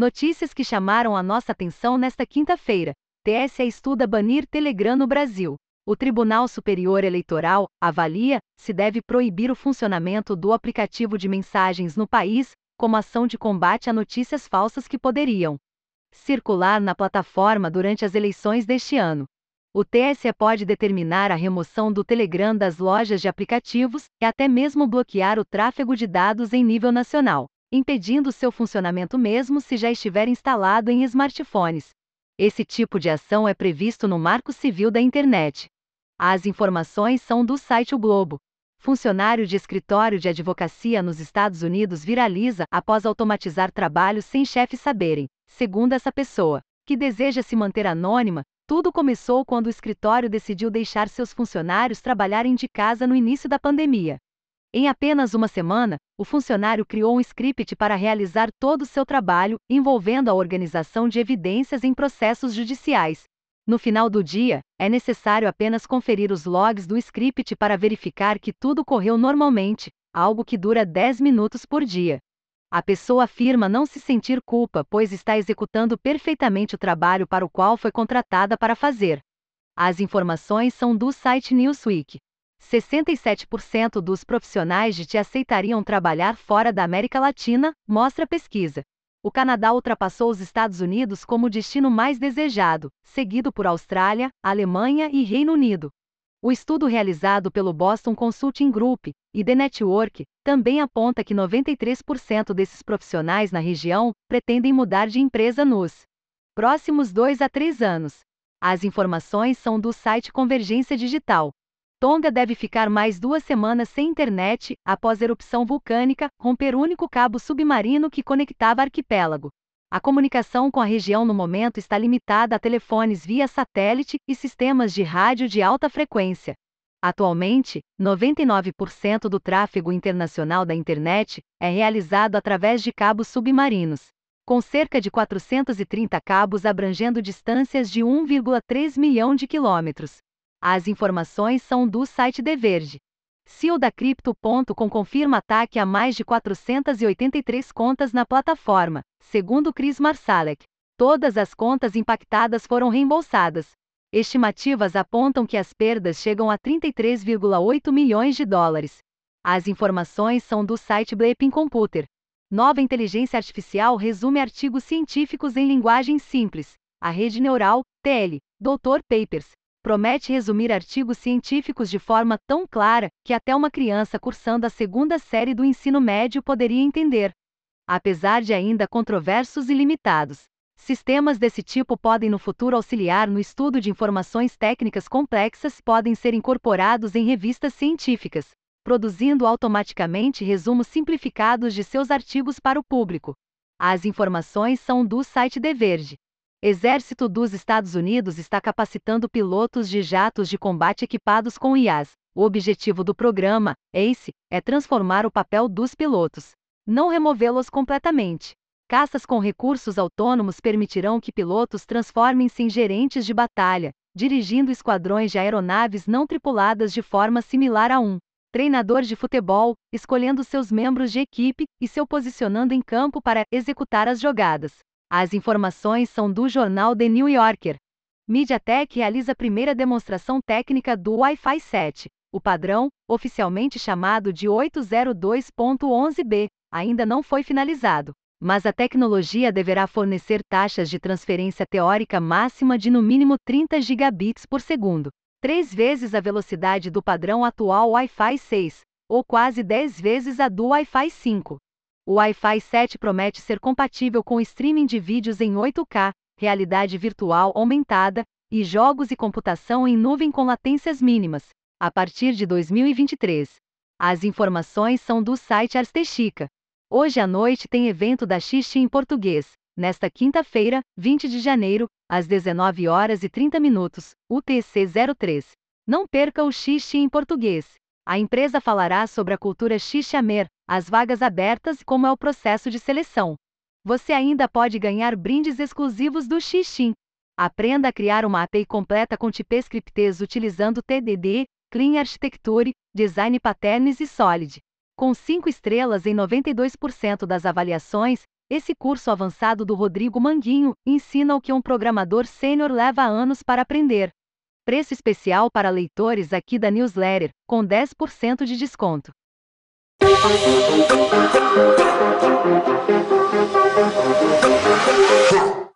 Notícias que chamaram a nossa atenção nesta quinta-feira. TSE estuda banir Telegram no Brasil. O Tribunal Superior Eleitoral avalia se deve proibir o funcionamento do aplicativo de mensagens no país, como ação de combate a notícias falsas que poderiam circular na plataforma durante as eleições deste ano. O TSE pode determinar a remoção do Telegram das lojas de aplicativos e até mesmo bloquear o tráfego de dados em nível nacional, impedindo seu funcionamento mesmo se já estiver instalado em smartphones. Esse tipo de ação é previsto no Marco Civil da Internet. As informações são do site O Globo. Funcionário de escritório de advocacia nos Estados Unidos viraliza após automatizar trabalhos sem chefes saberem, segundo essa pessoa, que deseja se manter anônima, tudo começou quando o escritório decidiu deixar seus funcionários trabalharem de casa no início da pandemia. Em apenas uma semana, o funcionário criou um script para realizar todo o seu trabalho, envolvendo a organização de evidências em processos judiciais. No final do dia, é necessário apenas conferir os logs do script para verificar que tudo correu normalmente, algo que dura 10 minutos por dia. A pessoa afirma não se sentir culpa, pois está executando perfeitamente o trabalho para o qual foi contratada para fazer. As informações são do site Newsweek. 67% dos profissionais de TI aceitariam trabalhar fora da América Latina, mostra a pesquisa. O Canadá ultrapassou os Estados Unidos como destino mais desejado, seguido por Austrália, Alemanha e Reino Unido. O estudo realizado pelo Boston Consulting Group e The Network também aponta que 93% desses profissionais na região pretendem mudar de empresa nos próximos dois a três anos. As informações são do site Convergência Digital. Tonga deve ficar mais duas semanas sem internet após erupção vulcânica romper o único cabo submarino que conectava arquipélago. A comunicação com a região no momento está limitada a telefones via satélite e sistemas de rádio de alta frequência. Atualmente, 99% do tráfego internacional da internet é realizado através de cabos submarinos, com cerca de 430 cabos abrangendo distâncias de 1,3 milhão de quilômetros. As informações são do site The da Crypto.com confirma ataque a mais de 483 contas na plataforma, segundo Chris Marsalek. Todas as contas impactadas foram reembolsadas. Estimativas apontam que as perdas chegam a 33,8 milhões de dólares. As informações são do site Bleeping Computer. Nova inteligência artificial resume artigos científicos em linguagem simples. A rede neural, TL, Dr. Papers, promete resumir artigos científicos de forma tão clara que até uma criança cursando a segunda série do ensino médio poderia entender. Apesar de ainda controversos e limitados, sistemas desse tipo podem no futuro auxiliar no estudo de informações técnicas complexas, podem ser incorporados em revistas científicas, produzindo automaticamente resumos simplificados de seus artigos para o público. As informações são do site The Verge. Exército dos Estados Unidos está capacitando pilotos de jatos de combate equipados com IAs. O objetivo do programa, ACE, é transformar o papel dos pilotos, não removê-los completamente. Caças com recursos autônomos permitirão que pilotos transformem-se em gerentes de batalha, dirigindo esquadrões de aeronaves não tripuladas de forma similar a um treinador de futebol, escolhendo seus membros de equipe e se posicionando em campo para executar as jogadas. As informações são do jornal The New Yorker. MediaTek realiza a primeira demonstração técnica do Wi-Fi 7. O padrão, oficialmente chamado de 802.11b, ainda não foi finalizado, mas a tecnologia deverá fornecer taxas de transferência teórica máxima de no mínimo 30 gigabits por segundo, três vezes a velocidade do padrão atual Wi-Fi 6, ou quase 10 vezes a do Wi-Fi 5. O Wi-Fi 7 promete ser compatível com streaming de vídeos em 8K, realidade virtual aumentada e jogos e computação em nuvem com latências mínimas, a partir de 2023. As informações são do site Arstechica. Hoje à noite tem evento da Xixi em português. Nesta quinta-feira, 20 de janeiro, às 19 horas e 30 minutos, UTC 03. Não perca o Xixi em português. A empresa falará sobre a cultura Xixamer, as vagas abertas e como é o processo de seleção. Você ainda pode ganhar brindes exclusivos do Xixim. Aprenda a criar uma API completa com TypeScript utilizando TDD, Clean Architecture, Design Patterns e Solid. Com 5 estrelas em 92% das avaliações, Esse curso avançado do Rodrigo Manguinho ensina o que um programador sênior leva anos para aprender. Preço especial para leitores aqui da newsletter, com 10% de desconto. Huh.